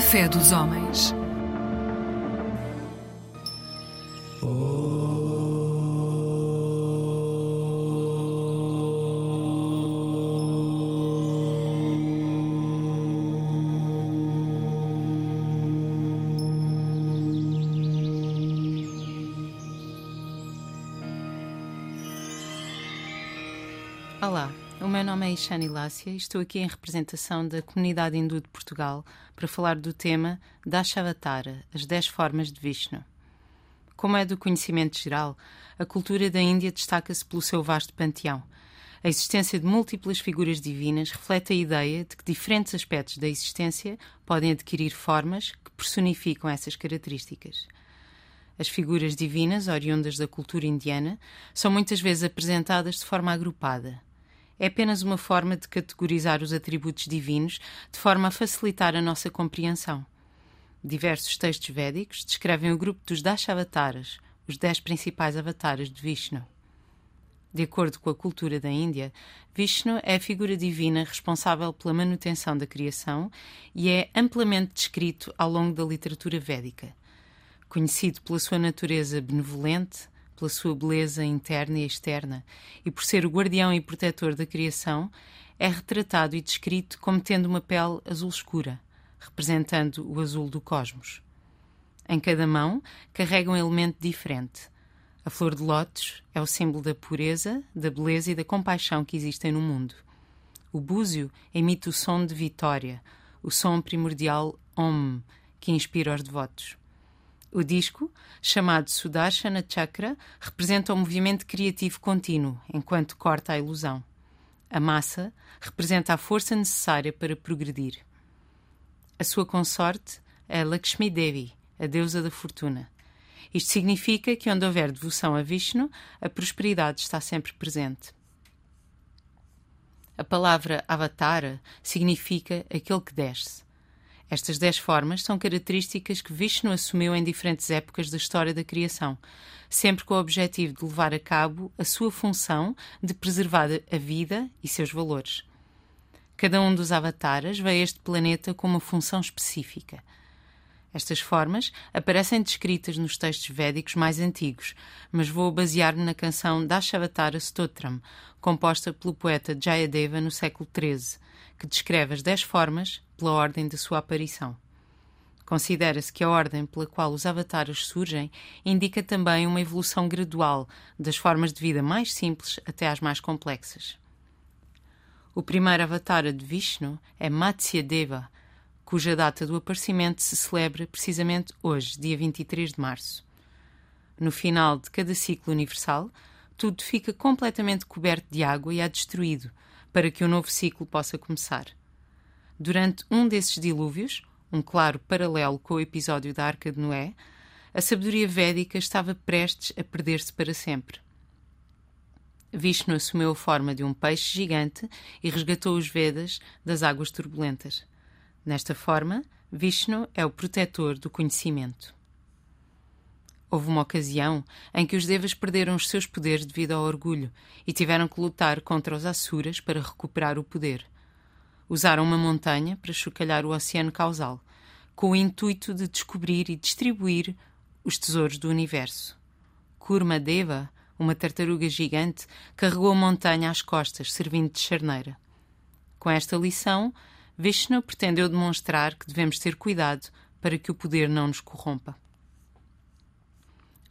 Fé dos homens. Nome Ishani Lácia e estou aqui em representação da comunidade hindu de Portugal para falar do tema Dashavatara, as 10 formas de Vishnu. Como é do conhecimento geral, a cultura da Índia destaca-se pelo seu vasto panteão. A existência de múltiplas figuras divinas reflete a ideia de que diferentes aspectos da existência podem adquirir formas que personificam essas características. As figuras divinas, oriundas da cultura indiana, são muitas vezes apresentadas de forma agrupada. É apenas uma forma de categorizar os atributos divinos de forma a facilitar a nossa compreensão. Diversos textos védicos descrevem o grupo dos Dashavataras, os dez principais avatares de Vishnu. De acordo com a cultura da Índia, Vishnu é a figura divina responsável pela manutenção da criação e é amplamente descrito ao longo da literatura védica. Conhecido pela sua natureza benevolente, pela sua beleza interna e externa, e por ser o guardião e protetor da criação, é retratado e descrito como tendo uma pele azul escura, representando o azul do cosmos. Em cada mão carrega um elemento diferente. A flor de lótus é o símbolo da pureza, da beleza e da compaixão que existem no mundo. O búzio emite o som de vitória, o som primordial Om, que inspira os devotos. O disco, chamado Sudarshana Chakra, representa o movimento criativo contínuo, enquanto corta a ilusão. A massa representa a força necessária para progredir. A sua consorte é Lakshmi Devi, a deusa da fortuna. Isto significa que onde houver devoção a Vishnu, a prosperidade está sempre presente. A palavra avatara significa aquele que desce. Estas dez formas são características que Vishnu assumiu em diferentes épocas da história da criação, sempre com o objetivo de levar a cabo a sua função de preservar a vida e seus valores. Cada um dos avataras veio a este planeta com uma função específica. Estas formas aparecem descritas nos textos védicos mais antigos, mas vou basear-me na canção Dashavatara Stotram, composta pelo poeta Jayadeva no século XIII, que descreve as dez formas pela ordem da sua aparição. Considera-se que a ordem pela qual os avatares surgem indica também uma evolução gradual, das formas de vida mais simples até às mais complexas. O primeiro avatar de Vishnu é Matsya Deva, cuja data do aparecimento se celebra precisamente hoje, dia 23 de março. No final de cada ciclo universal, tudo fica completamente coberto de água e é destruído, para que um novo ciclo possa começar. Durante um desses dilúvios, um claro paralelo com o episódio da Arca de Noé, a sabedoria védica estava prestes a perder-se para sempre. Vishnu assumiu a forma de um peixe gigante e resgatou os Vedas das águas turbulentas. Nesta forma, Vishnu é o protetor do conhecimento. Houve uma ocasião em que os Devas perderam os seus poderes devido ao orgulho e tiveram que lutar contra os Asuras para recuperar o poder. Usaram uma montanha para chocalhar o oceano causal, com o intuito de descobrir e distribuir os tesouros do universo. Kurma Deva, uma tartaruga gigante, carregou a montanha às costas, servindo de charneira. Com esta lição, Vishnu pretendeu demonstrar que devemos ter cuidado para que o poder não nos corrompa.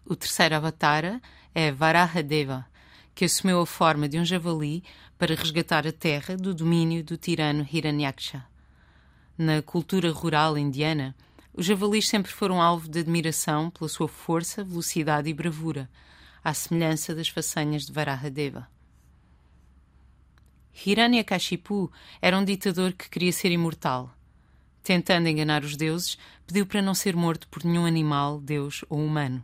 O terceiro avatara é Varahadeva, que assumiu a forma de um javali para resgatar a terra do domínio do tirano Hiranyaksha. Na cultura rural indiana, os javalis sempre foram alvo de admiração pela sua força, velocidade e bravura, à semelhança das façanhas de Varahadeva. Hiranyakashipu era um ditador que queria ser imortal. Tentando enganar os deuses, pediu para não ser morto por nenhum animal, deus ou humano.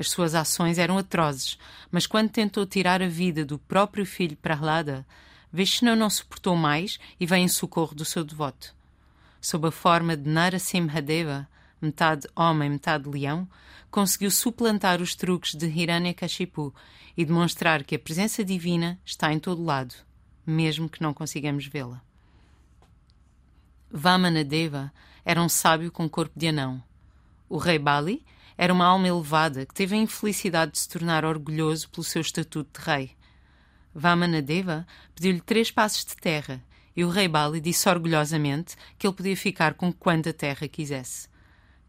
As suas ações eram atrozes, mas quando tentou tirar a vida do próprio filho Prahlada, Vishnu não suportou mais e veio em socorro do seu devoto. Sob a forma de Narasimhadeva, metade homem, metade leão, conseguiu suplantar os truques de Hiranyakashipu e demonstrar que a presença divina está em todo lado mesmo que não consigamos vê-la. Vamanadeva era um sábio com corpo de anão. O rei Bali era uma alma elevada que teve a infelicidade de se tornar orgulhoso pelo seu estatuto de rei. Vamanadeva pediu-lhe três passos de terra e o rei Bali disse orgulhosamente que ele podia ficar com quanta terra quisesse.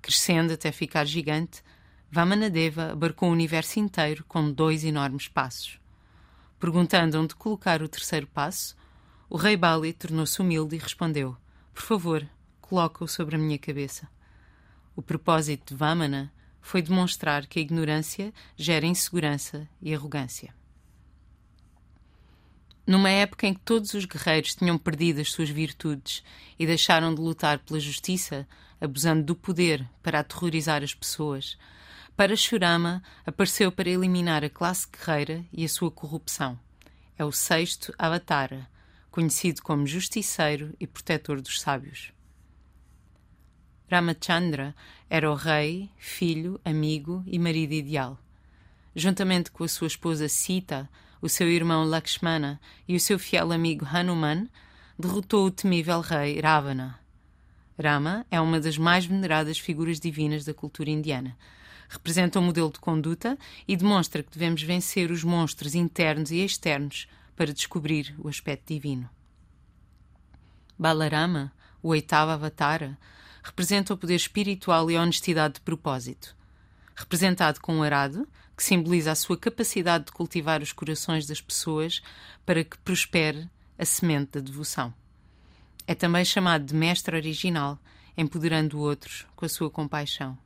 Crescendo até ficar gigante, Vamanadeva abarcou o universo inteiro com dois enormes passos. Perguntando onde colocar o terceiro passo, o rei Bali tornou-se humilde e respondeu: Por favor, coloca-o sobre a minha cabeça. O propósito de Vamana foi demonstrar que a ignorância gera insegurança e arrogância. Numa época em que todos os guerreiros tinham perdido as suas virtudes e deixaram de lutar pela justiça, abusando do poder para aterrorizar as pessoas, Parashurama apareceu para eliminar a classe guerreira e a sua corrupção. É o sexto Avatara, conhecido como justiceiro e protetor dos sábios. Ramachandra era o rei, filho, amigo e marido ideal. Juntamente com a sua esposa Sita, o seu irmão Lakshmana e o seu fiel amigo Hanuman, derrotou o temível rei Ravana. Rama é uma das mais veneradas figuras divinas da cultura indiana. Representa um modelo de conduta e demonstra que devemos vencer os monstros internos e externos para descobrir o aspecto divino. Balarama, o oitavo avatara, representa o poder espiritual e a honestidade de propósito. Representado com um arado, que simboliza a sua capacidade de cultivar os corações das pessoas para que prospere a semente da devoção. É também chamado de mestre original, empoderando outros com a sua compaixão.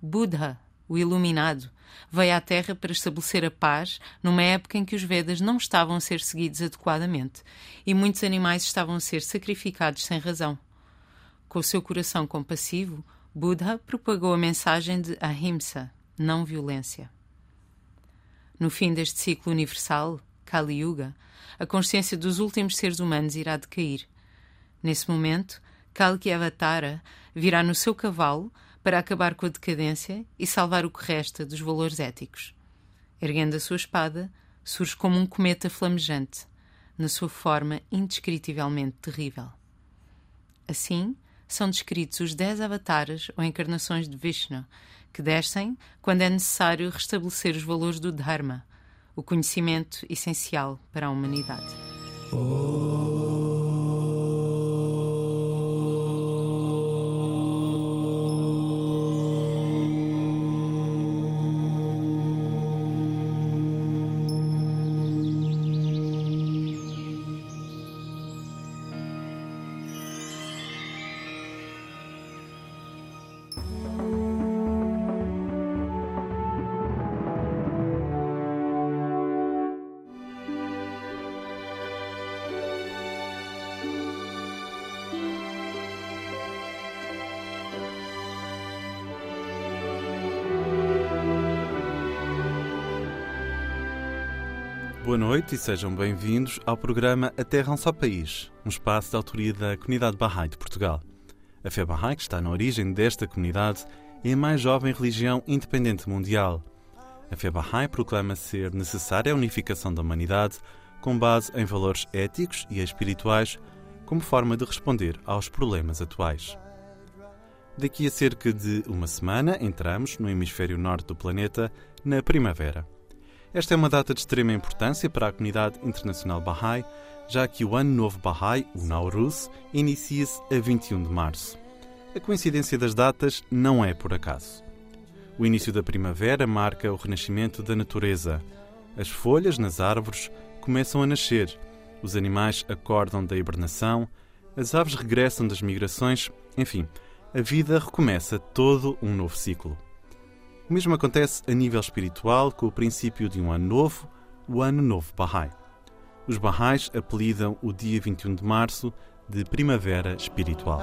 Buddha, o iluminado, veio à Terra para estabelecer a paz numa época em que os Vedas não estavam a ser seguidos adequadamente e muitos animais estavam a ser sacrificados sem razão. Com o seu coração compassivo, Buddha propagou a mensagem de Ahimsa, não violência. No fim deste ciclo universal, Kali Yuga, a consciência dos últimos seres humanos irá decair. Nesse momento, Kalki Avatara virá no seu cavalo para acabar com a decadência e salvar o que resta dos valores éticos. Erguendo a sua espada, surge como um cometa flamejante, na sua forma indescritivelmente terrível. Assim, são descritos os dez avatares ou encarnações de Vishnu, que descem quando é necessário restabelecer os valores do Dharma, o conhecimento essencial para a humanidade. Oh. E sejam bem-vindos ao programa A Terra é um Só País, um espaço de autoria da Comunidade Bahá'í de Portugal. A fé Bahá'í, que está na origem desta comunidade, é a mais jovem religião independente mundial. A fé Bahá'í proclama ser necessária a unificação da humanidade com base em valores éticos e espirituais como forma de responder aos problemas atuais. Daqui a cerca de uma semana entramos no hemisfério norte do planeta na primavera. Esta é uma data de extrema importância para a comunidade internacional Bahá'í, já que o Ano Novo Bahá'í, o Nauruz, inicia-se a 21 de março. A coincidência das datas não é por acaso. O início da primavera marca o renascimento da natureza. As folhas nas árvores começam a nascer, os animais acordam da hibernação, as aves regressam das migrações, enfim, a vida recomeça todo um novo ciclo. O mesmo acontece a nível espiritual com o princípio de um ano novo, o Ano Novo Bahá'í. Os Bahá'ís apelidam o dia 21 de março de Primavera Espiritual.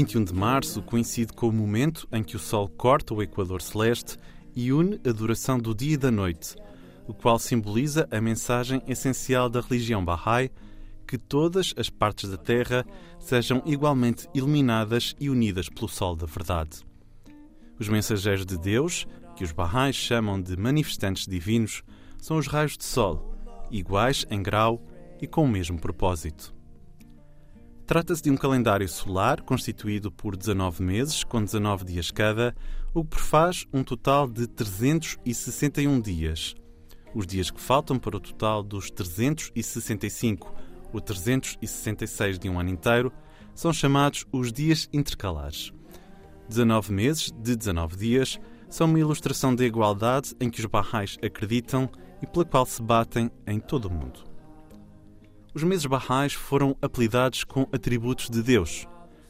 21 de março coincide com o momento em que o Sol corta o equador celeste e une a duração do dia e da noite, o qual simboliza a mensagem essencial da religião Bahá'í que todas as partes da Terra sejam igualmente iluminadas e unidas pelo sol da verdade. Os mensageiros de Deus, que os Bahá'ís chamam de manifestantes divinos, são os raios de sol, iguais em grau e com o mesmo propósito. Trata-se de um calendário solar constituído por 19 meses, com 19 dias cada, o que prefaz um total de 361 dias. Os dias que faltam para o total dos 365 o 366 de um ano inteiro, são chamados os dias intercalares. 19 meses de 19 dias são uma ilustração da igualdade em que os Bahá'ís acreditam e pela qual se batem em todo o mundo. Os meses Bahá'ís foram apelidados com atributos de Deus: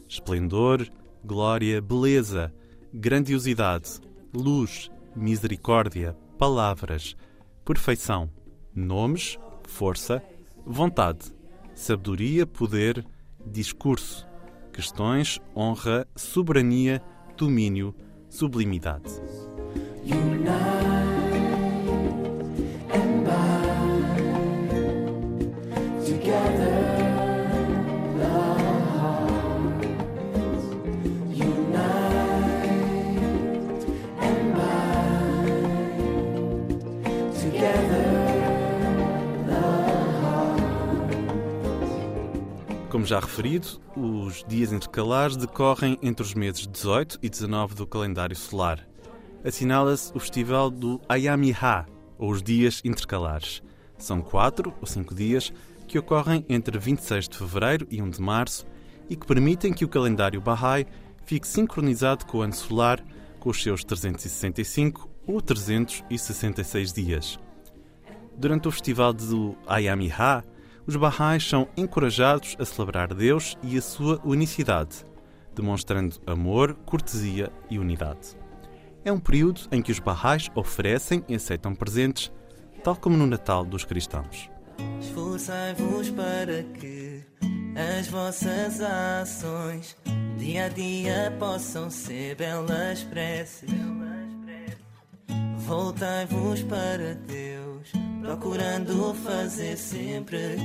esplendor, glória, beleza, grandiosidade, luz, misericórdia, palavras, perfeição, nomes, força, vontade, sabedoria, poder, discurso, questões, honra, soberania, domínio, sublimidade. Como já referido, os dias intercalares decorrem entre os meses 18 e 19 do calendário solar. Assinala-se o festival do Ayami Ha, ou os dias intercalares. São quatro ou cinco dias que ocorrem entre 26 de fevereiro e 1 de março e que permitem que o calendário Bahá'í fique sincronizado com o ano solar, com os seus 365 ou 366 dias. Durante o festival do Ayami Ha, os Bahá'ís são encorajados a celebrar Deus e a sua unicidade, demonstrando amor, cortesia e unidade. É um período em que os Bahá'ís oferecem e aceitam presentes, tal como no Natal dos cristãos. Esforçai-vos para que as vossas ações dia a dia possam ser belas preces. Voltai-vos para Deus procurando fazer sempre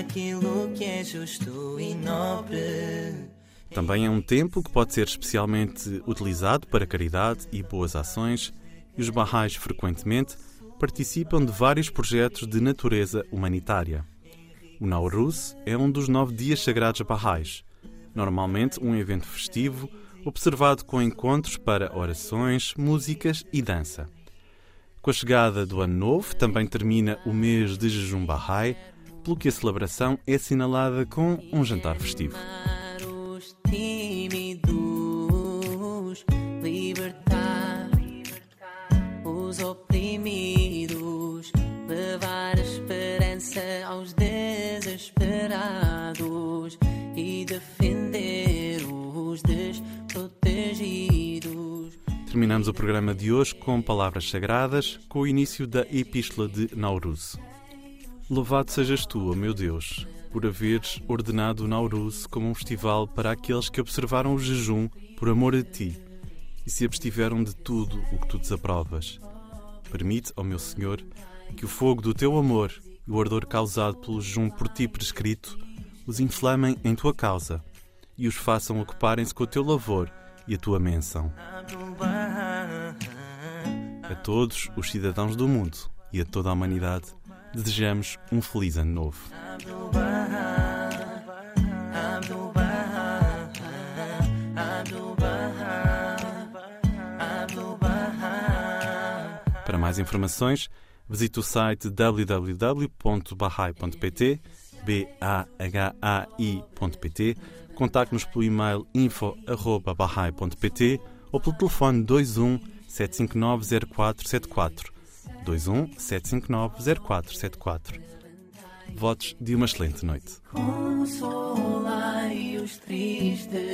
aquilo que é justo e nobre. Também é um tempo que pode ser especialmente utilizado para caridade e boas ações, e os Bahá'ís frequentemente participam de vários projetos de natureza humanitária. O Nauruz é um dos nove dias sagrados Bahá'ís, normalmente um evento festivo observado com encontros para orações, músicas e dança. Com a chegada do Ano Novo, também termina o mês de jejum Bahá'í, pelo que a celebração é assinalada com um jantar festivo. Terminamos o programa de hoje com palavras sagradas, com o início da Epístola de Nauruz. Louvado sejas tu, meu Deus, por haveres ordenado o Nauruz como um festival para aqueles que observaram o jejum por amor a ti e se abstiveram de tudo o que tu desaprovas. Permite, ó meu Senhor, que o fogo do teu amor e o ardor causado pelo jejum por ti prescrito os inflamem em tua causa e os façam ocuparem-se com o teu lavor e a tua menção. A todos os cidadãos do mundo e a toda a humanidade, desejamos um feliz ano novo. Para mais informações, visite o site www.bahai.pt, b a h a i.pt Contacte-nos pelo e-mail info.bahai.pt ou pelo telefone 21 759 0474. 21 759 0474. Votos de uma excelente noite. Consolai os tristes.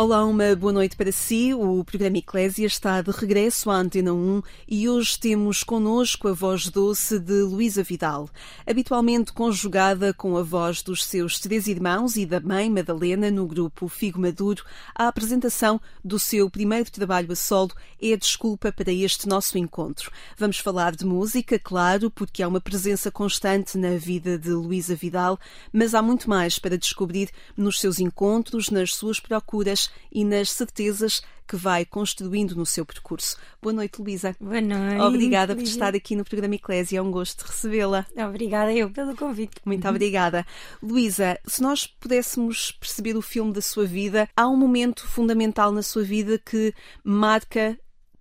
Olá, uma boa noite para si. O programa Eclésia está de regresso à Antena 1 e hoje temos connosco a voz doce de Luísa Vidal, habitualmente conjugada com a voz dos seus três irmãos e da mãe Madalena no grupo Figo Maduro. A apresentação do seu primeiro trabalho a solo é a desculpa para este nosso encontro. Vamos falar de música, claro, porque há uma presença constante na vida de Luísa Vidal, mas há muito mais para descobrir nos seus encontros, nas suas procuras e nas certezas que vai construindo no seu percurso. Boa noite, Luísa. Boa noite. Obrigada por estar aqui no programa Eclésia. É um gosto recebê-la. Obrigada eu pelo convite. Muito obrigada. Luísa, se nós pudéssemos perceber o filme da sua vida, há um momento fundamental na sua vida que marca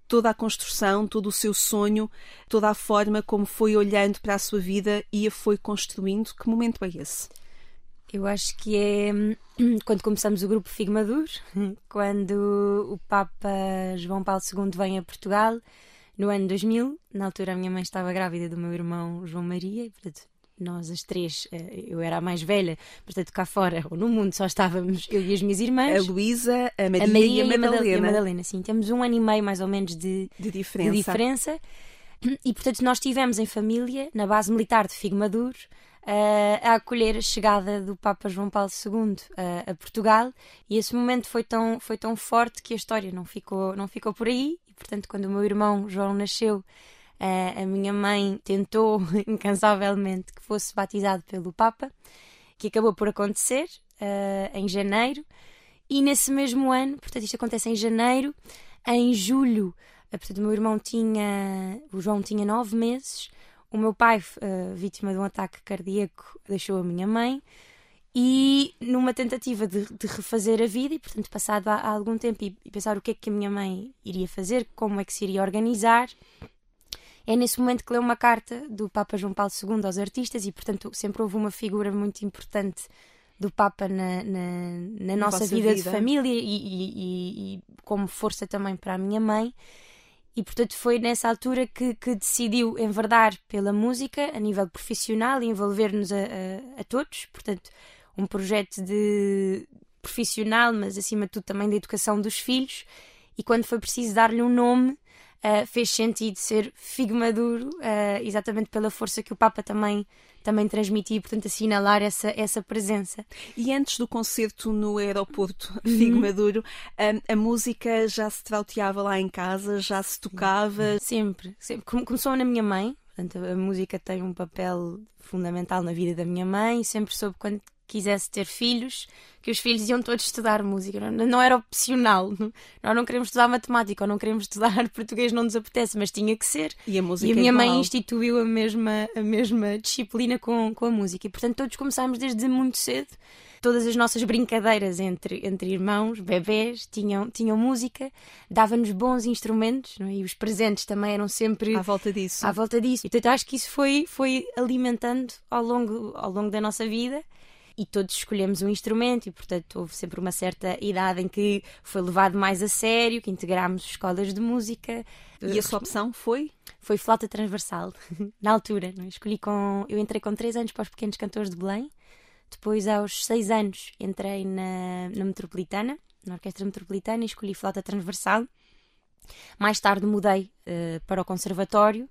toda a construção, todo o seu sonho, toda a forma como foi olhando para a sua vida e a foi construindo. Que momento é esse? Eu acho que é hum, quando começamos o grupo Figo Maduro, quando o Papa João Paulo II vem a Portugal, no ano 2000. Na altura, a minha mãe estava grávida do meu irmão João Maria, e, portanto, nós as três, eh, eu era a mais velha, portanto, cá fora ou no mundo só estávamos eu e as minhas irmãs. A Luísa, a Maria, a Maria e a Madalena. E a Madalena, sim. Temos um ano e meio mais ou menos de, de diferença. de diferença. E, portanto, nós tivemos em família, na base militar de Maduro, uh, a acolher a chegada do Papa João Paulo II uh, a Portugal. E esse momento foi tão, foi tão forte que a história não ficou, não ficou por aí. E, portanto, quando o meu irmão João nasceu, uh, a minha mãe tentou incansavelmente que fosse batizado pelo Papa, que acabou por acontecer em janeiro. E nesse mesmo ano, portanto, isto acontece em janeiro, em julho, portanto, o meu irmão tinha, o João tinha nove meses o meu pai, uh, vítima de um ataque cardíaco, deixou a minha mãe e numa tentativa de, de refazer a vida e, portanto, passado há, há algum tempo e, e, pensar o que é que a minha mãe iria fazer, como é que se iria organizar, é nesse momento que leu uma carta do Papa João Paulo II aos artistas e, portanto, sempre houve uma figura muito importante do Papa na, na, na nossa vida, vida, de família e, e, e como força também para a minha mãe. E portanto foi nessa altura que, que decidiu enverdar pela música a nível profissional e envolver-nos a, a, a, todos. Portanto, um projeto de profissional, mas acima de tudo também da educação dos filhos. E quando foi preciso dar-lhe um nome, uh, fez sentido ser Figo Maduro, uh, exatamente pela força que o Papa também também transmitir, portanto, assinalar essa, essa presença. E antes do concerto no aeroporto Figo uhum. Maduro, a, a, música já se trauteava lá em casa, já se tocava? Sempre, sempre. Começou na minha mãe, portanto, a música tem um papel fundamental na vida da minha mãe, sempre soube quando quisesse ter filhos, que os filhos iam todos estudar música. Não, não era opcional. Não, nós não queremos estudar matemática ou não queremos estudar português, não nos apetece, mas tinha que ser. E a música E a minha mãe instituiu a mesma, a mesma disciplina com, com a música. E portanto todos começámos desde muito cedo. Todas as nossas brincadeiras entre, entre irmãos, bebés, tinham, tinham música, dava-nos bons instrumentos é? e os presentes também eram sempre à volta disso. À volta disso. E, portanto, acho que isso foi, foi alimentando ao longo, ao longo da nossa vida e todos escolhemos um instrumento e, portanto, houve sempre uma certa idade em que foi levado mais a sério, que integrámos escolas de música. E a sua opção foi? Foi flauta transversal, na altura. Não? É? Escolhi com... Eu entrei com 3 anos para os Pequenos Cantores de Belém, depois, aos 6 anos, entrei na, na Metropolitana, na Orquestra Metropolitana, e escolhi flauta transversal. Mais tarde mudei uh, para o Conservatório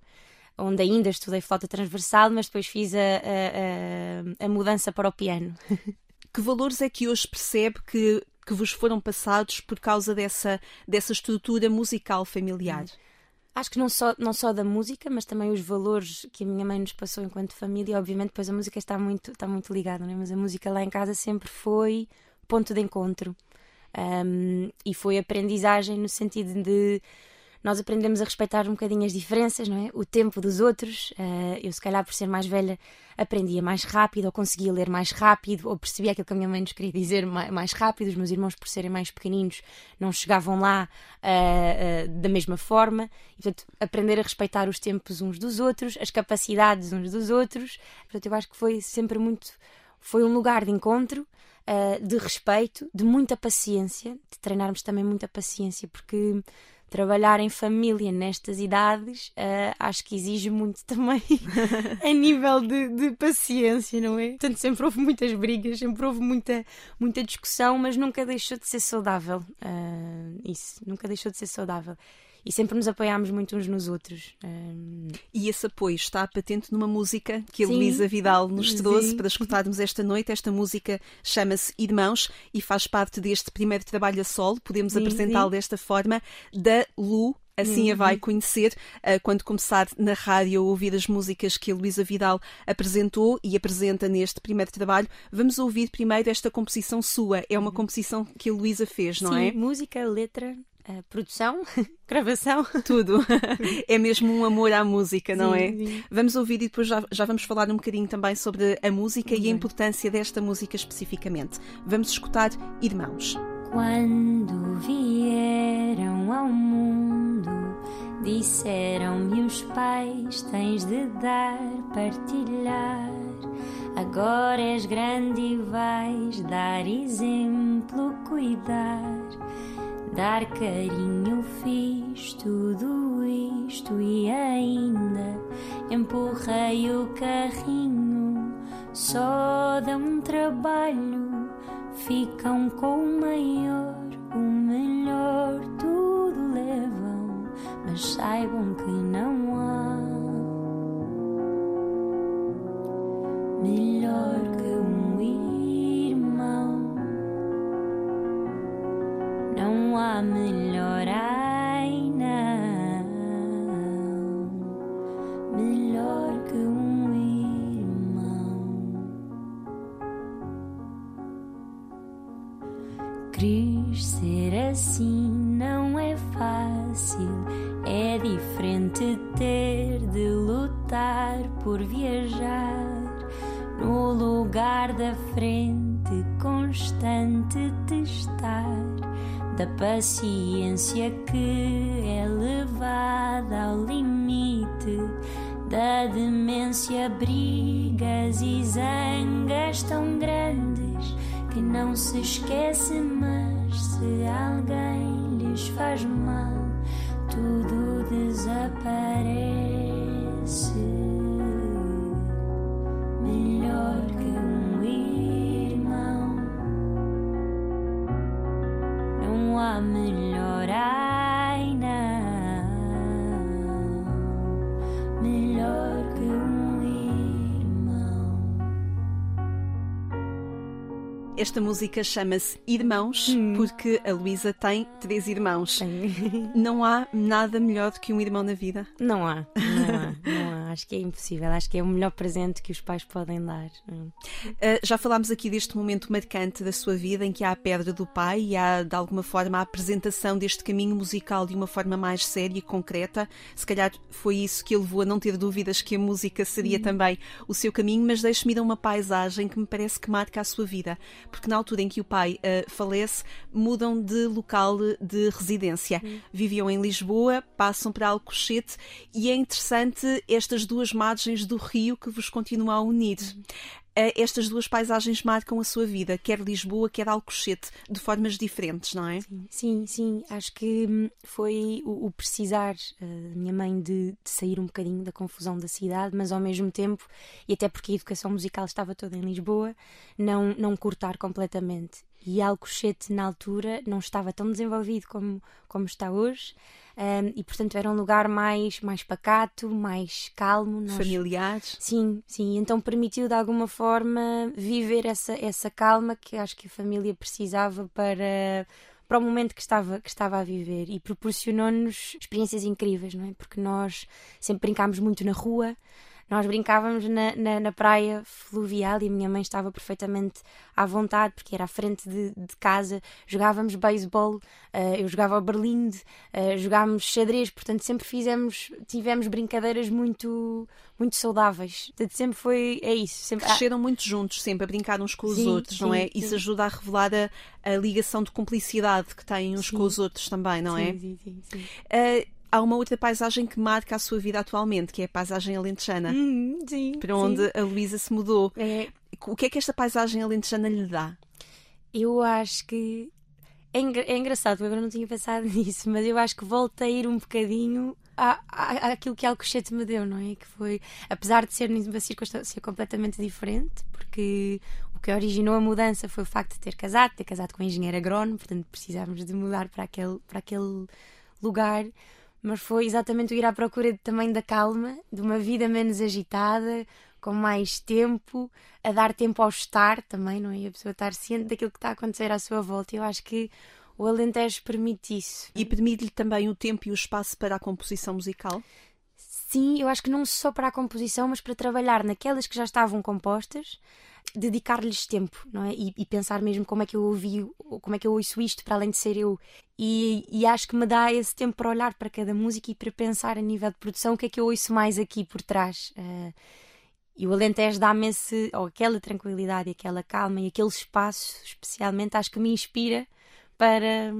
onde ainda estudei flauta transversal, mas depois fiz a, a, a, a mudança para o piano. que valores é que hoje percebe que, que vos foram passados por causa dessa, dessa estrutura musical familiar? Acho que não só, não só da música, mas também os valores que a minha mãe nos passou enquanto família. Obviamente, depois a música está muito, está muito ligada, é? mas a música lá em casa sempre foi ponto de encontro. Um, e foi aprendizagem no sentido de nós aprendemos a respeitar um bocadinho as diferenças, não é? O tempo dos outros. Uh, eu, se calhar, por ser mais velha, aprendia mais rápido, ou conseguia ler mais rápido, ou percebia aquilo que a minha mãe nos queria dizer mais, rápido. Os meus irmãos, por serem mais pequeninos, não chegavam lá uh, uh, da mesma forma. E, portanto, aprender a respeitar os tempos uns dos outros, as capacidades uns dos outros. Portanto, eu acho que foi sempre muito. Foi um lugar de encontro. De respeito, de muita paciência, de treinarmos também muita paciência, porque trabalhar em família nestas idades uh, acho que exige muito também a nível de, de, paciência, não é? Portanto, sempre houve muitas brigas, sempre houve muita, muita discussão, mas nunca deixou de ser saudável. Uh, isso, nunca deixou de ser saudável e sempre nos apoiámos muito uns nos outros. Um... E esse apoio está patente numa música que a Luísa Vidal nos trouxe Sim. para escutarmos esta noite. Esta música chama-se Irmãos e faz parte deste primeiro trabalho a solo, podemos apresentá-lo desta forma, da Lu, assim uhum. a vai conhecer uh, quando começar na rádio a ouvir as músicas que a Luísa Vidal apresentou e apresenta neste primeiro trabalho. Vamos ouvir primeiro esta composição sua. É uma uhum. composição que a Luísa fez, não Sim, é? música, letra, Uh, produção, gravação, tudo. é mesmo um amor à música, não sim, é? Sim. Vamos ouvir e depois já, já vamos falar um bocadinho também sobre a música e a importância desta música especificamente. Vamos escutar Irmãos. Quando vieram ao mundo, disseram-me os pais: tens de dar, partilhar. Agora és grande e vais dar exemplo, cuidar Dar carinho fiz tudo isto e ainda empurrei o carrinho. Só dão trabalho, ficam com o maior, o melhor, tudo levam, mas saibam que não há melhor que um não há melhor, ai não, melhor que um irmão. Crescer assim não é fácil, é diferente ter de lutar por viajar no lugar da frente, constante testar da paciência que é levada ao limite, da demência, brigas e zangas tão grandes que não se esquece, mas se alguém lhes faz mal, tudo desaparece. Esta música chama-se Irmãos, hum. porque a Luísa tem três irmãos. Não há nada melhor do que um irmão na vida? Não há, não há, não há. Acho que é impossível. Acho que é o melhor presente que os pais podem dar. Uh, já falámos aqui deste momento marcante da sua vida em que há a pedra do pai e há, de alguma forma, a apresentação deste caminho musical de uma forma mais séria e concreta. Se calhar foi isso que ele levou a não ter dúvidas que a música seria hum. também o seu caminho, mas deixe-me ir a uma paisagem que me parece que marca a sua vida porque na altura em que o pai uh, falece, mudam de local de residência. Uhum. Viviam em Lisboa, passam para Alcochete e é interessante estas duas margens do rio que vos continuam a unir. Estas duas paisagens marcam a sua vida, quer Lisboa, quer Alcochete, de formas diferentes, não é? Sim, sim. sim. Acho que hum, foi o, o precisar uh, da minha mãe de, de, sair um bocadinho da confusão da cidade, mas ao mesmo tempo, e até porque a educação musical estava toda em Lisboa, não, não cortar completamente. E Alcochete, na altura, não estava tão desenvolvido como, como está hoje um, e portanto era um lugar mais, mais pacato, mais calmo. Nós... Familiares. Sim, sim. Então permitiu de alguma forma viver essa, essa calma que acho que a família precisava para para o momento que estava, que estava a viver e proporcionou-nos experiências incríveis, não é? Porque nós sempre brincámos muito na rua, nós brincávamos na, na, na, praia fluvial e a minha mãe estava perfeitamente à vontade, porque era à frente de, de casa. Jogávamos beisebol, uh, eu jogava berlinde, uh, jogávamos xadrez, portanto sempre fizemos, tivemos brincadeiras muito, muito saudáveis. Portanto, sempre foi, é isso. Sempre... Cresceram muito juntos, sempre a brincar uns com os sim, outros, sim, não é? Isso ajuda a revelar a, a, ligação de cumplicidade que têm uns com os outros também, não é? Sim, sim, sim. Uh, há uma outra paisagem que marca a sua vida atualmente, que é a paisagem alentejana. Hum, sim, para onde sim. a Luísa se mudou. É. O que é que esta paisagem alentejana lhe dá? Eu acho que É, engra é engraçado, eu agora não tinha pensado nisso, mas eu acho que volto a ir um bocadinho à, à, àquilo que Alcochete me deu, não é? Que foi, apesar de ser numa circunstância completamente diferente, porque o que originou a mudança foi o facto de ter casado, ter casado com um engenheiro agrónomo, portanto precisávamos de mudar para aquele, para aquele lugar, mas foi exatamente o ir à procura também da calma, de uma vida menos agitada, com mais tempo, a dar tempo ao estar também, não é? E a pessoa estar ciente daquilo que está a acontecer à sua volta. Eu acho que o Alentejo permite isso. E permite-lhe também o tempo e o espaço para a composição musical? Sim, eu acho que não só para a composição, mas para trabalhar naquelas que já estavam compostas, dedicar-lhes tempo, não é? E, e, pensar mesmo como é que eu ouvi, como é que eu ouço isto para além de ser eu. E, e, acho que me dá esse tempo para olhar para cada música e para pensar a nível de produção o que é que eu ouço mais aqui por trás. Uh, e o Alentejo dá-me esse, ou aquela tranquilidade, aquela calma e aquele espaço, especialmente, acho que me inspira para,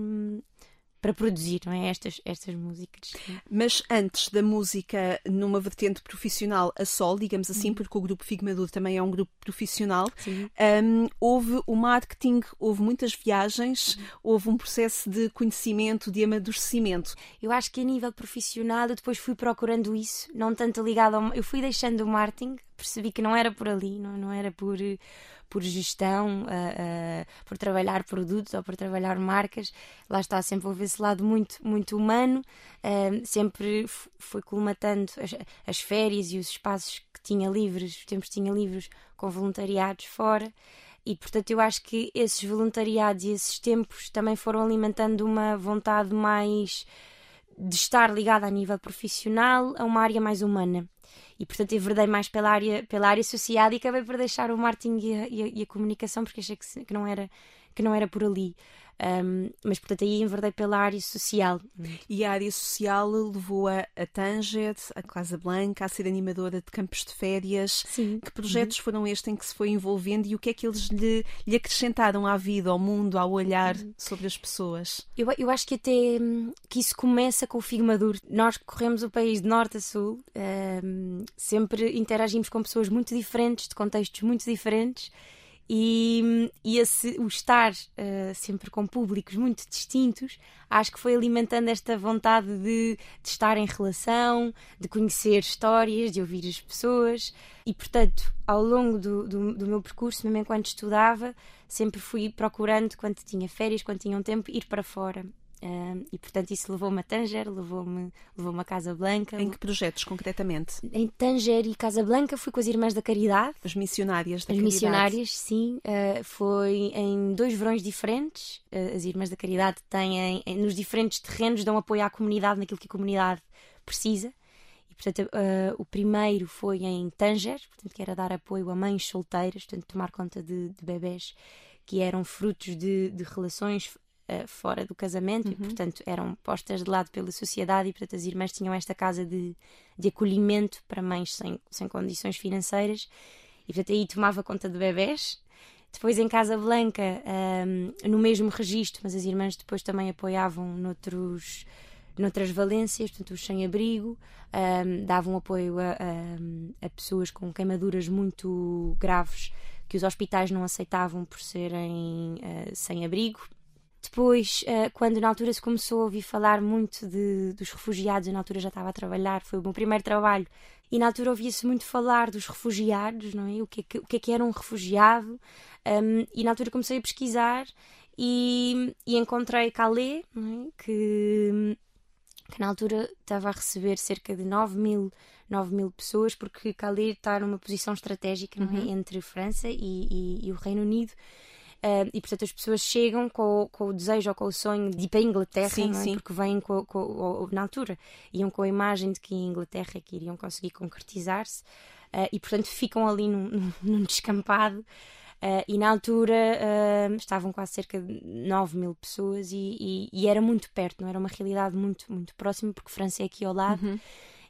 para produzir não é? estas, estas músicas. Mas antes da música numa vertente profissional a sol, digamos assim, uhum. porque o grupo Figmador também é um grupo profissional, um, houve o marketing, houve muitas viagens, uhum. houve um processo de conhecimento, de amadurecimento. Eu acho que a nível profissional eu depois fui procurando isso, não tanto ligado ao... Eu fui deixando o marketing, percebi que não era por ali, não, não era por por gestão, uh, uh, por trabalhar produtos ou por trabalhar marcas. Lá está, sempre houve esse lado muito, muito humano, uh, sempre foi colmatando as, as, férias e os espaços que tinha livres, os tempos que tinha livres com voluntariados fora. E portanto, eu acho que esses voluntariados e esses tempos também foram alimentando uma vontade mais de estar ligada a nível profissional a uma área mais humana e portanto enverdei mais pela área, pela área associada e acabei por deixar o marketing e a, e a, e a comunicação porque achei que, que, não era, que não era por ali. Um, mas portanto aí enverdei pela área social. E a área social levou-a a Tanger, a Casa Blanca, a ser animadora de campos de férias. Sim. Que projetos uhum. foram estes em que se foi envolvendo e o que é que eles lhe, lhe acrescentaram à vida, ao mundo, ao olhar uhum. sobre as pessoas? Eu, eu acho que até hum, que isso começa com o Figo Maduro. Nós corremos o país de norte a sul, um, sempre interagimos com pessoas muito diferentes, de contextos muito diferentes e, e esse, o estar uh, sempre com públicos muito distintos, acho que foi alimentando esta vontade de, de, estar em relação, de conhecer histórias, de ouvir as pessoas. E, portanto, ao longo do, do, do meu percurso, mesmo enquanto estudava, sempre fui procurando, quando tinha férias, quando tinha um tempo, ir para fora. Uh, e portanto isso levou-me a Tanger, levou-me levou a Casa Blanca. Em que projetos concretamente? Em Tanger e Casa Blanca fui com as Irmãs da Caridade. As missionárias da as Caridade. missionárias, sim. Uh, foi em dois verões diferentes. Uh, as Irmãs da Caridade têm, em, nos diferentes terrenos, dão apoio à comunidade naquilo que a comunidade precisa. E portanto o primeiro foi em Tanger, portanto, que era dar apoio a mães solteiras, portanto, tomar conta de, de bebés que eram frutos de, de relações uh, fora do casamento uhum. e, portanto, eram postas de lado pela sociedade e, portanto, as irmãs tinham esta casa de, de acolhimento para mães sem, sem condições financeiras e, portanto, aí tomava conta de bebés. Depois em Casa Blanca, um, no mesmo registro, mas as irmãs depois também apoiavam noutros, noutras valências, portanto, os sem-abrigo, um, davam apoio a, a, a, pessoas com queimaduras muito graves que os hospitais não aceitavam por serem uh, sem-abrigo. Depois, uh, quando na altura se começou a ouvir falar muito de, dos refugiados, eu na altura já estava a trabalhar, foi o meu primeiro trabalho, e na altura ouvia-se muito falar dos refugiados, não é? O que é que, o que, é que era um refugiado, um, e na altura comecei a pesquisar e, e encontrei Calais, é? que, que na altura estava a receber cerca de 9 mil 9 mil pessoas, porque Calais está numa posição estratégica é? uhum. entre França e, e, e, o Reino Unido. Uh, e portanto as pessoas chegam com, com, o desejo ou com o sonho de ir para a Inglaterra, sim, é? porque vêm com, com, na altura, iam com a imagem de que em Inglaterra é que iriam conseguir concretizar-se uh, e portanto ficam ali num, num, descampado. Uh, e na altura estavam quase cerca de 9 mil pessoas e, e, e, era muito perto, não era uma realidade muito, muito próxima, porque França é aqui ao lado. Uhum.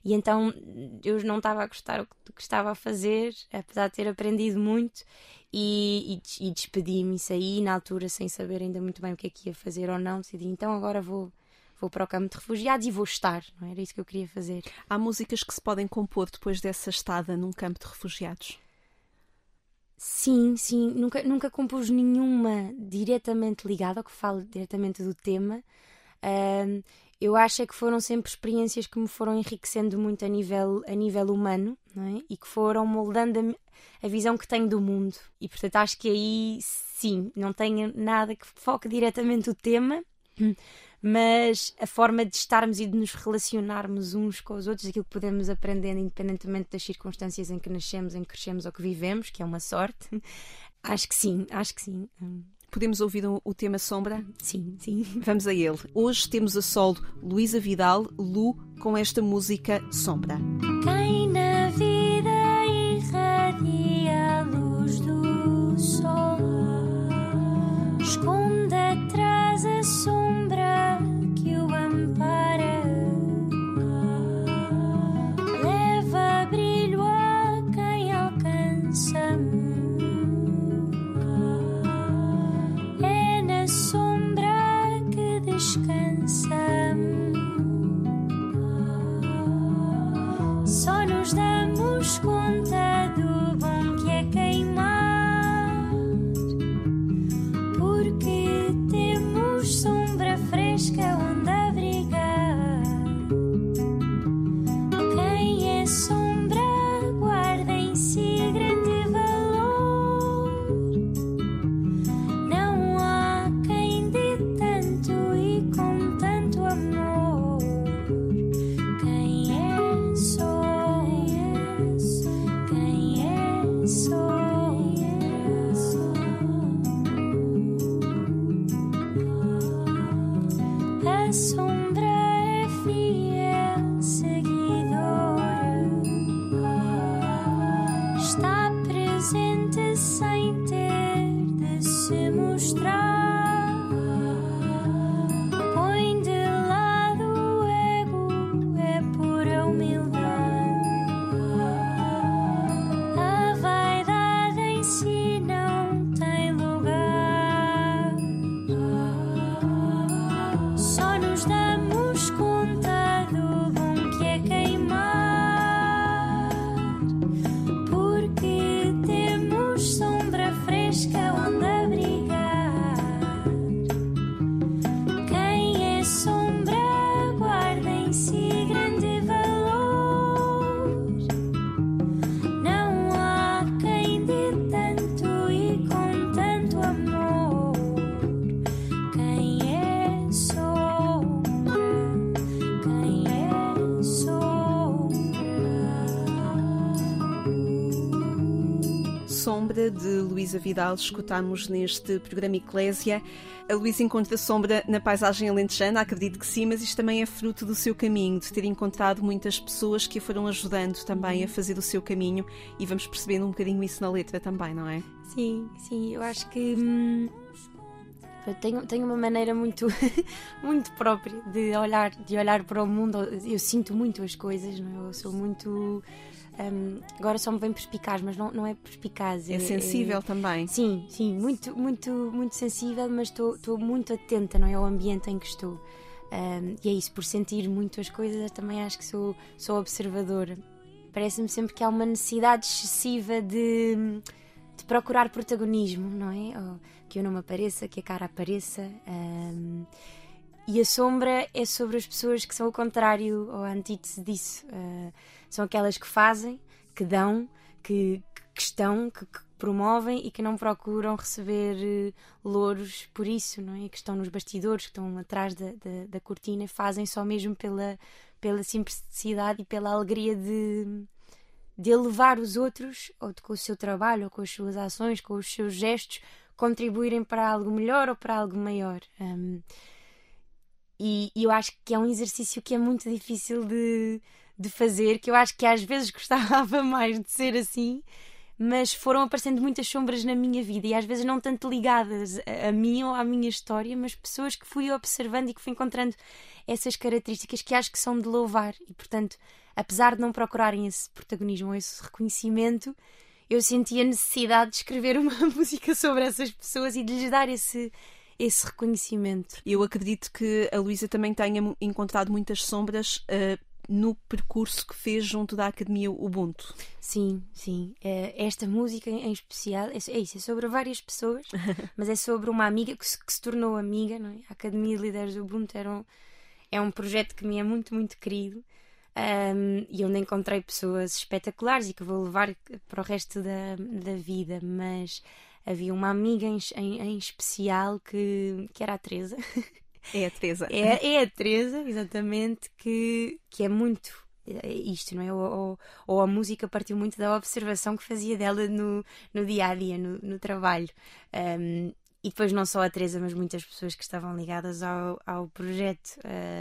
E então eu não estava a gostar do que estava a fazer, apesar de ter aprendido muito, e, e, e despedi-me e saí na altura sem saber ainda muito bem o que é que ia fazer ou não. Decidi então agora vou vou para o campo de refugiados e vou estar, não era isso que eu queria fazer. Há músicas que se podem compor depois dessa estada num campo de refugiados? Sim, sim, nunca, nunca compus nenhuma diretamente ligada, ou que fale diretamente do tema. Um, eu acho é que foram sempre experiências que me foram enriquecendo muito a nível, a nível humano é? e que foram moldando a, a, visão que tenho do mundo. E portanto acho que aí sim, não tenho nada que foque diretamente o tema, mas a forma de estarmos e de nos relacionarmos uns com os outros, aquilo que podemos aprender independentemente das circunstâncias em que nascemos, em que crescemos ou que vivemos, que é uma sorte. Acho que sim, acho que sim. Podemos ouvir o, tema Sombra? Sim, sim. Vamos a ele. Hoje temos a solo Luísa Vidal, Lu, com esta música Sombra. Quem De Luísa Vidal, escutamos neste programa Eclésia. A Luísa encontra sombra na paisagem alentejana, acredito que sim, mas isto também é fruto do seu caminho, de ter encontrado muitas pessoas que a foram ajudando também a fazer o seu caminho e vamos percebendo um bocadinho isso na letra também, não é? Sim, sim, eu acho que hum, eu tenho, tenho uma maneira muito, muito própria de olhar, de olhar para o mundo. Eu sinto muito as coisas, não é? Eu sou muito. Hum, agora só me vem perspicaz, mas não, não é perspicaz. É sensível também. Sim, sim, muito, muito, muito sensível, mas estou estou muito atenta, não é? Ao ambiente em que estou. Um, e é isso, por sentir muito as coisas, também acho que sou, sou observadora. Parece-me sempre que há uma necessidade excessiva de, de procurar protagonismo, não é? Ou que eu não me apareça, que a cara apareça. um, e a sombra é sobre as pessoas que são o contrário ou a antítese disso. Uh, são aquelas que fazem, que dão, que, que estão, que, que promovem e que não procuram receber eh, louros por isso, não é? Que estão nos bastidores, que estão atrás da, da, da cortina e fazem só mesmo pela, pela simplicidade e pela alegria de, de elevar os outros, ou de, com o seu trabalho, ou com as suas ações, com os seus gestos, contribuírem para algo melhor ou para algo maior. Um, e, e eu acho que é um exercício que é muito difícil de, de fazer, que eu acho que às vezes gostava mais de ser assim, mas foram aparecendo muitas sombras na minha vida e às vezes não tanto ligadas a, a mim ou à minha história, mas pessoas que fui observando e que fui encontrando essas características que acho que são de louvar e, portanto, apesar de não procurarem esse protagonismo ou esse reconhecimento, eu senti a necessidade de escrever uma música sobre essas pessoas e de lhes dar esse, esse reconhecimento. Eu acredito que a Luísa também tenha encontrado muitas sombras. eh, no percurso que fez junto da Academia Ubuntu. Sim, sim. Eh, esta música em especial é, é isso, é sobre várias pessoas, mas é sobre uma amiga que se, que se tornou amiga, não é? A Academia de Líderes do Ubuntu era um, é um projeto que me é muito, muito querido. Um, e onde encontrei pessoas espetaculares e que vou levar para o resto da, da vida, mas havia uma amiga em, em, em especial que, que era a Teresa. É a Teresa. É, é a Teresa, exatamente, que, que é muito é isto, não é? Ou, ou, ou, a música partiu muito da observação que fazia dela no, no dia a dia, no, no trabalho. Um, e depois, não só a Teresa, mas muitas pessoas que estavam ligadas ao, ao projeto.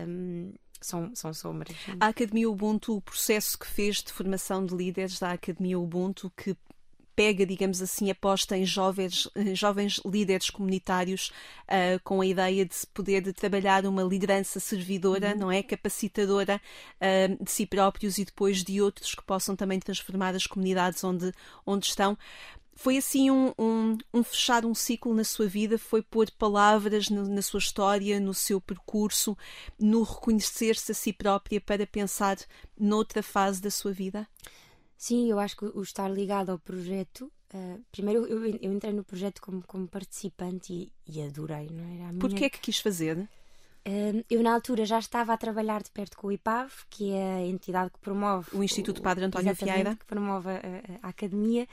Um, são, são sombras. A Academia Ubuntu, o processo que fez de formação de líderes da Academia Ubuntu, que pega, digamos assim, aposta em jovens, jovens líderes comunitários uh, com a ideia de se poder de trabalhar uma liderança servidora, uhum. não é? Capacitadora uh, de si próprios e depois de outros que possam também transformar as comunidades onde, onde estão foi assim um, um, um, fechar um ciclo na sua vida, foi pôr palavras no, na sua história, no seu percurso, no reconhecer-se a si própria para pensar noutra fase da sua vida? Sim, eu acho que o estar ligado ao projeto. Uh, primeiro, eu, eu, entrei no projeto como, como participante e, e adorei, não era? Minha... Porquê é que quis fazer? Eu, na altura, já estava a trabalhar de perto com o IPAV, que é a entidade que promove. O Instituto Padre António Vieira. que promove a, a, a academia.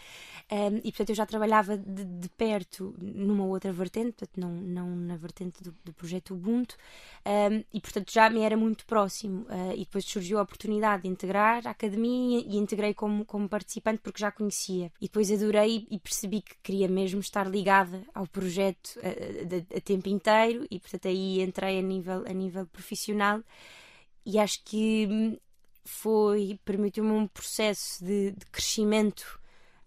Um, e, portanto, eu já trabalhava de, de, perto numa outra vertente, portanto, não, não na vertente do, do projeto Ubuntu. Um, e, portanto, já me era muito próximo. Uh, e depois surgiu a oportunidade de integrar a academia e integrei como, como participante porque já conhecia. E depois adorei e percebi que queria mesmo estar ligada ao projeto a, a, a tempo inteiro. E, portanto, aí entrei a nível nível, a nível profissional e acho que foi permitiu-me um processo de, de crescimento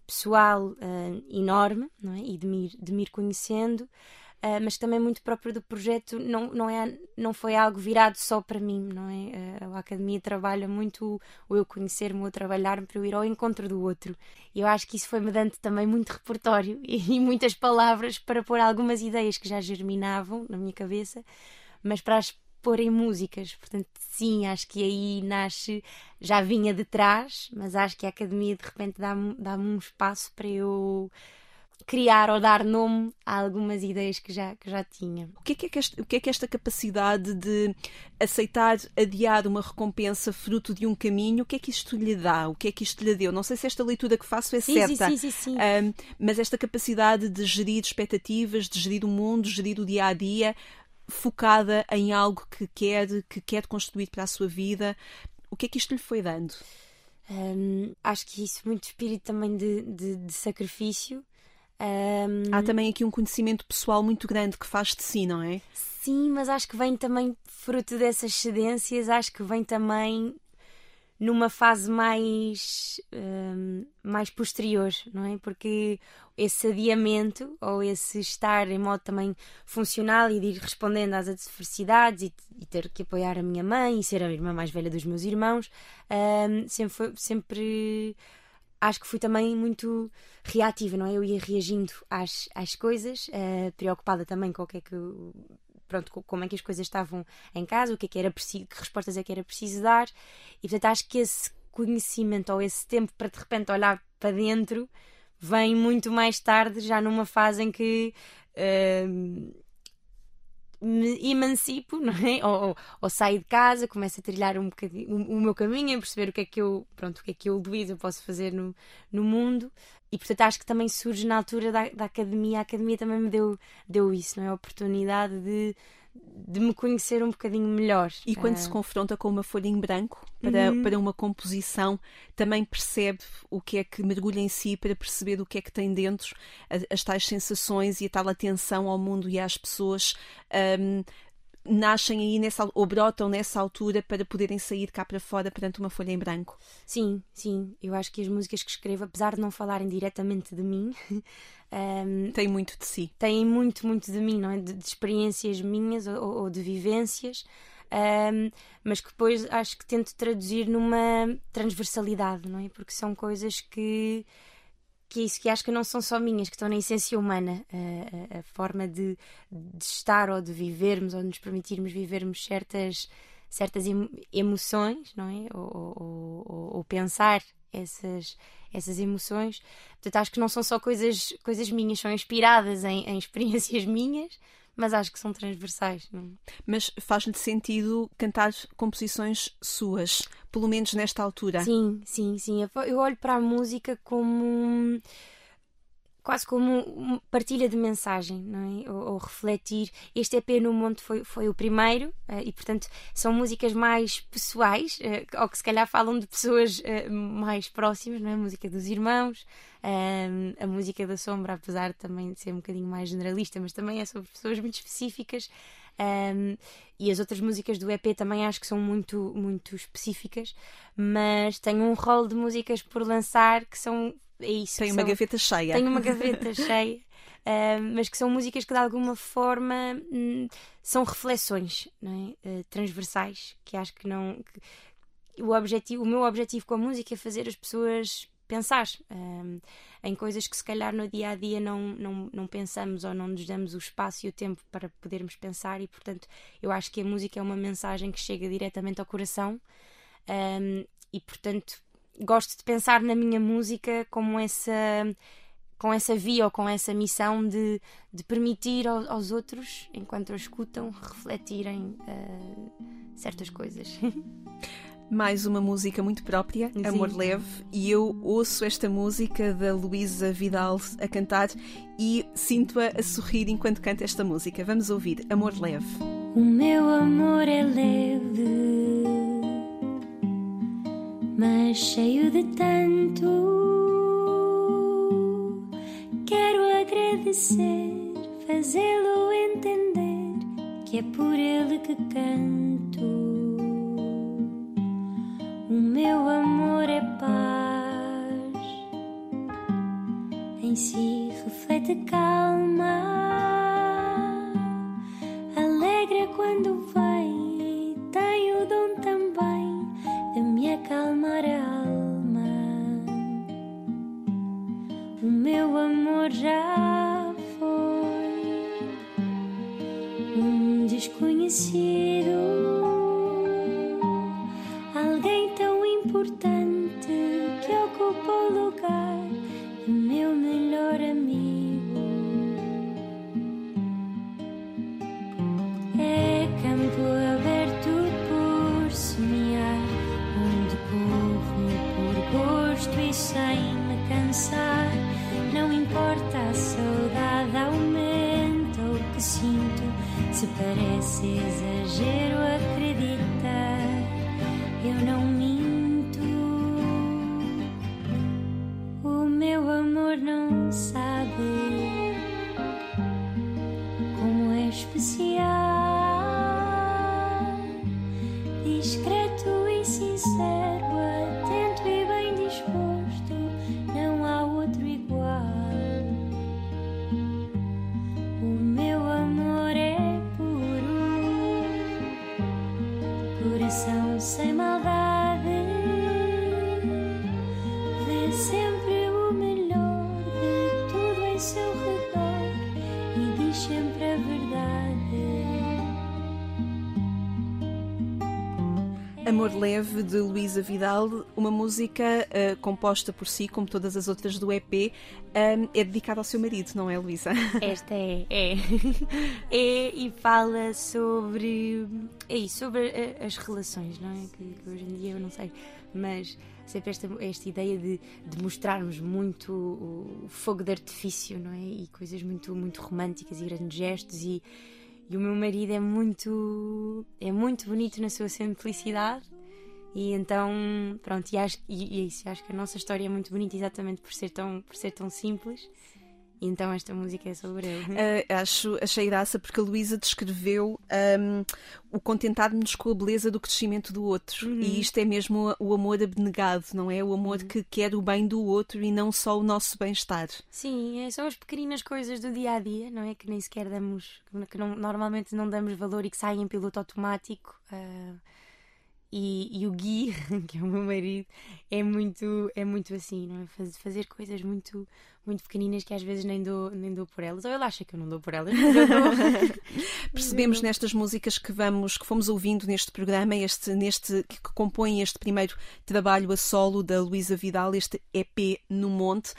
pessoal uh, enorme não é? e de me, de me ir conhecendo uh, mas também muito próprio do projeto não, não, é, não foi algo virado só para mim não é? Uh, a academia trabalha muito o eu conhecer-me, o trabalhar-me para eu ir ao encontro do outro e eu acho que isso foi-me dando também muito repertório e, e muitas palavras para pôr algumas ideias que já germinavam na minha cabeça mas para as pôr em músicas. Portanto, sim, acho que aí nasce, já vinha de trás, mas acho que a academia de repente dá-me dá um espaço para eu criar ou dar nome a algumas ideias que já, que já tinha. O que, é que é este, o que é que esta capacidade de aceitar adiar uma recompensa fruto de um caminho, o que é que isto lhe dá? O que é que isto lhe deu? Não sei se esta leitura que faço é sim, certa, sim, sim, sim, sim. Um, mas esta capacidade de gerir expectativas, de gerir o mundo, gerir o dia a dia, focada em algo que quer, que quer construir para a sua vida. O que é que isto lhe foi dando? Um, acho que isso muito espírito também de, de, de sacrifício. Um... Há também aqui um conhecimento pessoal muito grande que faz de si, não é? Sim, mas acho que vem também fruto dessas cedências, acho que vem também numa fase mais, um, mais posterior, não é? Porque esse adiamento ou esse estar em modo também funcional e de ir respondendo às adversidades e, e ter que apoiar a minha mãe e ser a irmã mais velha dos meus irmãos, um, sempre, foi, sempre acho que fui também muito reativa, não é? Eu ia reagindo às, às coisas, uh, preocupada também com o que é que pronto, como é que as coisas estavam em casa, o que é que era preciso, que respostas é que era preciso dar. E portanto acho que esse conhecimento ou esse tempo para de repente olhar para dentro vem muito mais tarde, já numa fase em que uh, me emancipo, não é? Ou, ou, ou, saio de casa, começo a trilhar um bocadinho o, o, meu caminho, a perceber o que é que eu, pronto, o que é que eu, Luísa, posso fazer no, no mundo. E portanto acho que também surge na altura da, da academia. A academia também me deu, deu isso, não é? A oportunidade de, de me conhecer um bocadinho melhor. E quando se confronta com uma folha em branco para, uhum. para uma composição, também percebe o que é que mergulha em si para perceber o que é que tem dentro, as, tais sensações e a tal atenção ao mundo e às pessoas. Um, nascem aí nessa, ou brotam nessa altura para poderem sair cá para fora perante uma folha em branco. Sim, sim. Eu acho que as músicas que escrevo, apesar de não falarem diretamente de mim, um, têm muito de si. Têm muito, muito de mim, não é? De, de experiências minhas ou, ou de vivências. Um, mas que depois acho que tento traduzir numa transversalidade, não é? Porque são coisas que que é isso que acho que não são só minhas, que estão na essência humana, a, a, forma de, de, estar ou de vivermos ou de nos permitirmos vivermos certas certas emo emoções, não é? Ou, ou, ou, ou, pensar essas, essas emoções. Portanto, acho que não são só coisas, coisas minhas, são inspiradas em, em experiências minhas, mas acho que são transversais. Não? é? Mas faz-lhe sentido cantar composições suas, pelo menos nesta altura? Sim, sim, sim. Eu olho para a música como quase como partilha de mensagem, não é? Ou, ou, refletir. Este EP no Monte foi, foi o primeiro uh, e, portanto, são músicas mais pessoais, uh, ou que se calhar falam de pessoas uh, mais próximas, não é? A música dos irmãos, a música da Sombra, apesar também de ser um bocadinho mais generalista, mas também é sobre pessoas muito específicas. Um, e as outras músicas do EP também acho que são muito, muito específicas, mas tenho um rol de músicas por lançar que são é isso. Tem uma são, gaveta cheia. Tem uma gaveta cheia. Uh, mas que são músicas que de alguma forma hum, são reflexões é? uh, transversais que acho que não que o objetivo o meu objetivo com a música é fazer as pessoas pensar um, em coisas que se calhar no dia a dia não, não, não pensamos ou não nos damos o espaço e o tempo para podermos pensar e portanto eu acho que a música é uma mensagem que chega diretamente ao coração um, e portanto gosto de pensar na minha música como essa com essa via ou com essa missão de, de permitir aos, aos outros, enquanto a escutam, refletirem uh, certas coisas. Mais uma música muito própria, Sim. Amor Leve, e eu ouço esta música da Luísa Vidal a cantar e sinto-a a sorrir enquanto canta esta música. Vamos ouvir Amor Leve. O meu amor é leve mas cheio de tanto. Quero agradecer, fazê-lo entender que é por ele que canto. O meu amor é paz, em si reflete calma, Luísa Vidal, uma música uh, composta por si, como todas as outras do EP, um, é dedicada ao seu marido, não é, Luísa? Esta é, é. É e fala sobre. É isso, sobre a- as relações, não é? Que, que hoje em dia eu não sei, mas sempre esta, esta ideia de, de mostrarmos muito o, o fogo de artifício, não é? E coisas muito, muito românticas e grandes gestos e. E o meu marido é muito é muito bonito na sua simplicidade e então pronto e, acho, e, e é isso acho que a nossa história é muito bonita exatamente por ser tão por ser tão simples e então esta música é sobre ele Uh, acho, achei graça porque a Luísa descreveu um, o contentar-nos com a beleza do crescimento do outro. Uhum. E isto é mesmo o amor abnegado, não é? O amor Uhum. que quer o bem do outro e não só o nosso bem-estar. Sim, é, são as pequeninas coisas do dia a dia, não é? Que nem sequer damos, que não- normalmente não damos valor e que saem em piloto automático. ah, e, e, o Gui, que é o meu marido, é muito, é muito assim, não é? Faz, fazer coisas muito, muito pequeninas que às vezes nem dou, nem dou por elas. Ou ele acha que eu não dou por elas, mas eu dou. Percebemos nestas músicas que vamos, que fomos ouvindo neste programa, este, neste, que compõe este primeiro trabalho a solo da Luísa Vidal, este EP no Monte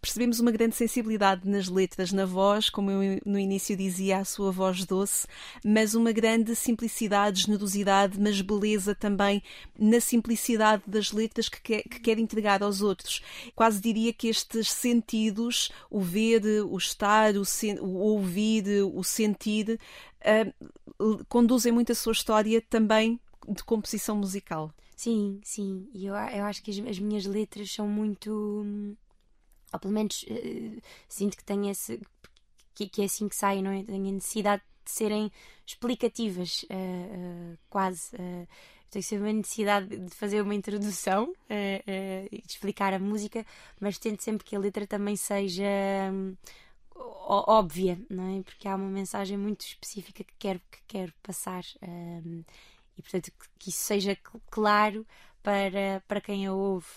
percebemos uma grande sensibilidade nas letras, na voz, como eu no início dizia, a sua voz doce, mas uma grande simplicidade, generosidade, mas beleza também na simplicidade das letras que quer, que quer entregar aos outros. Quase diria que estes sentidos, o ver, o estar, o, sen, o ouvir, o sentir, uh, conduzem muito a sua história também de composição musical. Sim, sim. E eu, eu acho que as, as minhas letras são muito ou pelo menos uh, sinto que tenho esse que, que, é assim que saem, não é? Tenho a necessidade de serem explicativas, uh, uh, quase. tenho sempre a necessidade de fazer uma introdução e de explicar a música, mas tento sempre que a letra também seja um, óbvia, não é? Porque há uma mensagem muito específica que quero, que quero passar. Um, e portanto que isso seja claro para, para quem a ouve.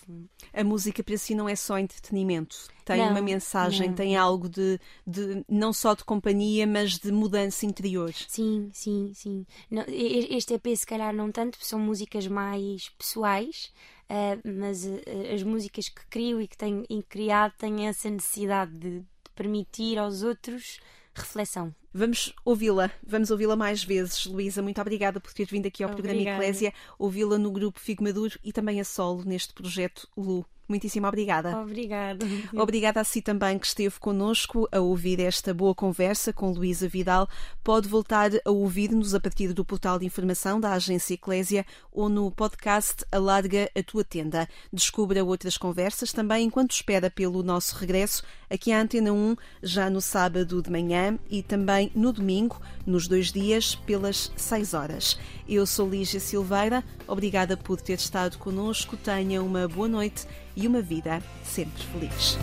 A música para si não é só entretenimento, tem não, uma mensagem, não. tem algo de, de não só de companhia, mas de mudança interior. Sim, sim, sim. Não, este EP se calhar não tanto, são músicas mais pessoais, uh, mas uh, as músicas que crio e que tenho criado têm essa necessidade de, de permitir aos outros reflexão. Vamos ouvi-la, vamos ouvi-la mais vezes. Luísa, muito obrigada por ter vindo aqui ao obrigada. programa Eclésia, ouvi-la no grupo Figo Maduro e também a solo neste projeto Lu. Muitíssimo obrigada. Obrigada. Obrigada a si também que esteve connosco a ouvir esta boa conversa com Luísa Vidal. Pode voltar a ouvir-nos a partir do portal de informação da Agência Eclésia ou no podcast Alarga a Tua Tenda. Descubra outras conversas também enquanto espera pelo nosso regresso aqui à Antena 1, já no sábado de manhã e também no domingo, nos dois dias, pelas 6 horas. Eu sou Lígia Silveira, obrigada por ter estado connosco. Tenha uma boa noite e uma vida sempre feliz.